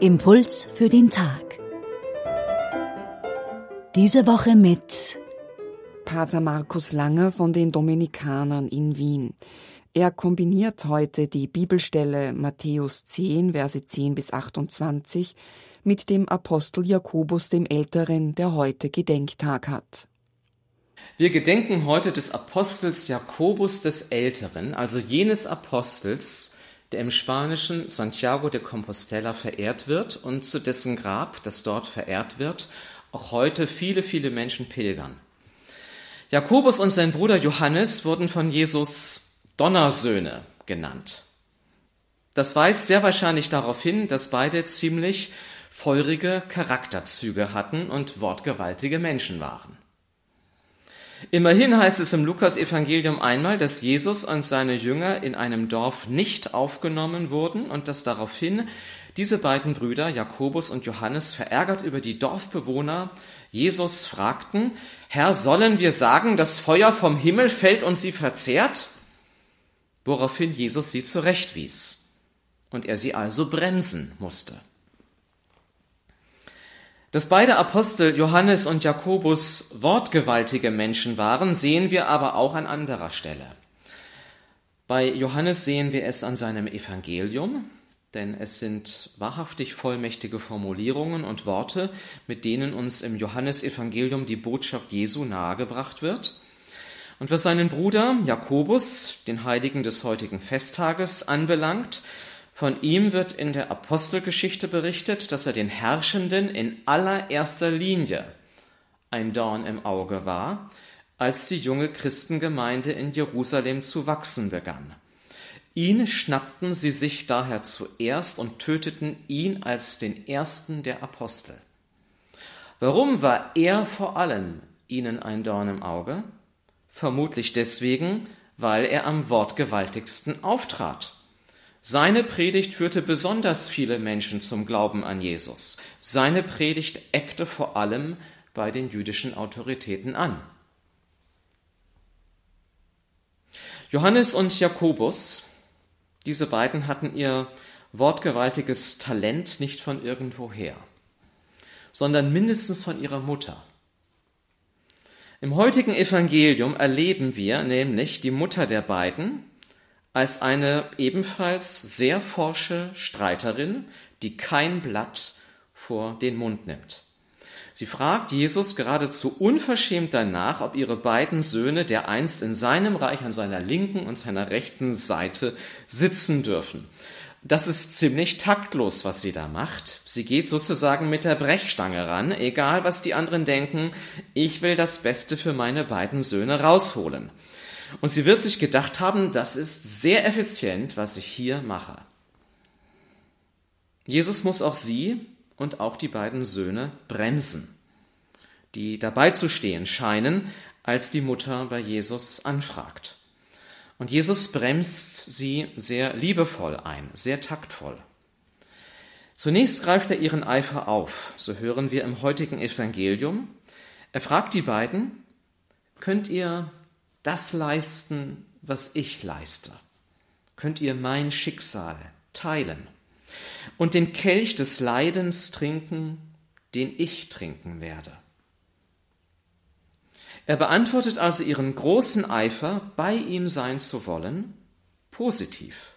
Impuls für den Tag. Diese Woche mit Pater Markus Langer von den Dominikanern in Wien. Er kombiniert heute die Bibelstelle Matthäus 10, Verse 10 bis 28 mit dem Apostel Jakobus dem Älteren, der heute Gedenktag hat. Wir gedenken heute des Apostels Jakobus des Älteren, also jenes Apostels, der im spanischen Santiago de Compostela verehrt wird und zu dessen Grab, das dort verehrt wird, auch heute viele, viele Menschen pilgern. Jakobus und sein Bruder Johannes wurden von Jesus Donnersöhne genannt. Das weist sehr wahrscheinlich darauf hin, dass beide ziemlich feurige Charakterzüge hatten und wortgewaltige Menschen waren. Immerhin heißt es im Lukas-Evangelium einmal, dass Jesus und seine Jünger in einem Dorf nicht aufgenommen wurden und dass daraufhin diese beiden Brüder, Jakobus und Johannes, verärgert über die Dorfbewohner, Jesus fragten, Herr, sollen wir sagen, das Feuer vom Himmel fällt und sie verzehrt? Woraufhin Jesus sie zurechtwies und er sie also bremsen musste. Dass beide Apostel Johannes und Jakobus wortgewaltige Menschen waren, sehen wir aber auch an anderer Stelle. Bei Johannes sehen wir es an seinem Evangelium, denn es sind wahrhaftig vollmächtige Formulierungen und Worte, mit denen uns im Johannesevangelium die Botschaft Jesu nahegebracht wird. Und was seinen Bruder Jakobus, den Heiligen des heutigen Festtages, anbelangt, von ihm wird in der Apostelgeschichte berichtet, dass er den Herrschenden in allererster Linie ein Dorn im Auge war, als die junge Christengemeinde in Jerusalem zu wachsen begann. Ihn schnappten sie sich daher zuerst und töteten ihn als den ersten der Apostel. Warum war er vor allem ihnen ein Dorn im Auge? Vermutlich deswegen, weil er am wortgewaltigsten auftrat. Seine Predigt führte besonders viele Menschen zum Glauben an Jesus. Seine Predigt eckte vor allem bei den jüdischen Autoritäten an. Johannes und Jakobus, diese beiden hatten ihr wortgewaltiges Talent nicht von irgendwoher, sondern mindestens von ihrer Mutter. Im heutigen Evangelium erleben wir nämlich die Mutter der beiden, als eine ebenfalls sehr forsche Streiterin, die kein Blatt vor den Mund nimmt. Sie fragt Jesus geradezu unverschämt danach, ob ihre beiden Söhne, der einst in seinem Reich an seiner linken und seiner rechten Seite sitzen dürfen. Das ist ziemlich taktlos, was sie da macht. Sie geht sozusagen mit der Brechstange ran, egal was die anderen denken, ich will das Beste für meine beiden Söhne rausholen. Und sie wird sich gedacht haben, das ist sehr effizient, was ich hier mache. Jesus muss auch sie und auch die beiden Söhne bremsen, die dabei zu stehen scheinen, als die Mutter bei Jesus anfragt. Und Jesus bremst sie sehr liebevoll ein, sehr taktvoll. Zunächst greift er ihren Eifer auf, so hören wir im heutigen Evangelium. Er fragt die beiden, könnt ihr das leisten, was ich leiste? Könnt ihr mein Schicksal teilen und den Kelch des Leidens trinken, den ich trinken werde? Er beantwortet also ihren großen Eifer, bei ihm sein zu wollen, positiv.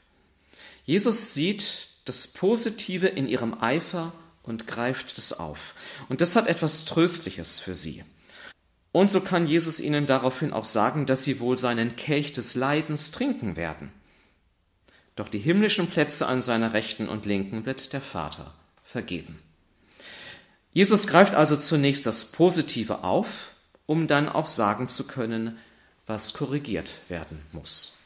Jesus sieht das Positive in ihrem Eifer und greift es auf. Und das hat etwas Tröstliches für sie. Und so kann Jesus ihnen daraufhin auch sagen, dass sie wohl seinen Kelch des Leidens trinken werden. Doch die himmlischen Plätze an seiner Rechten und Linken wird der Vater vergeben. Jesus greift also zunächst das Positive auf, um dann auch sagen zu können, was korrigiert werden muss.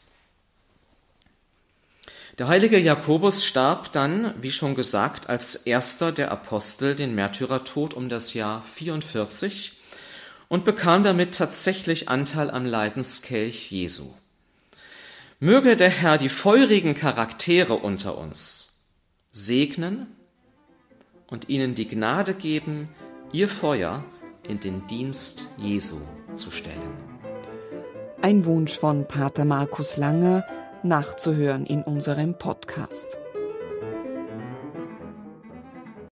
Der heilige Jakobus starb dann, wie schon gesagt, als erster der Apostel den Märtyrertod um das Jahr 44 und bekam damit tatsächlich Anteil am Leidenskelch Jesu. Möge der Herr die feurigen Charaktere unter uns segnen und ihnen die Gnade geben, ihr Feuer in den Dienst Jesu zu stellen. Ein Wunsch von Pater Markus Langer, nachzuhören in unserem Podcast.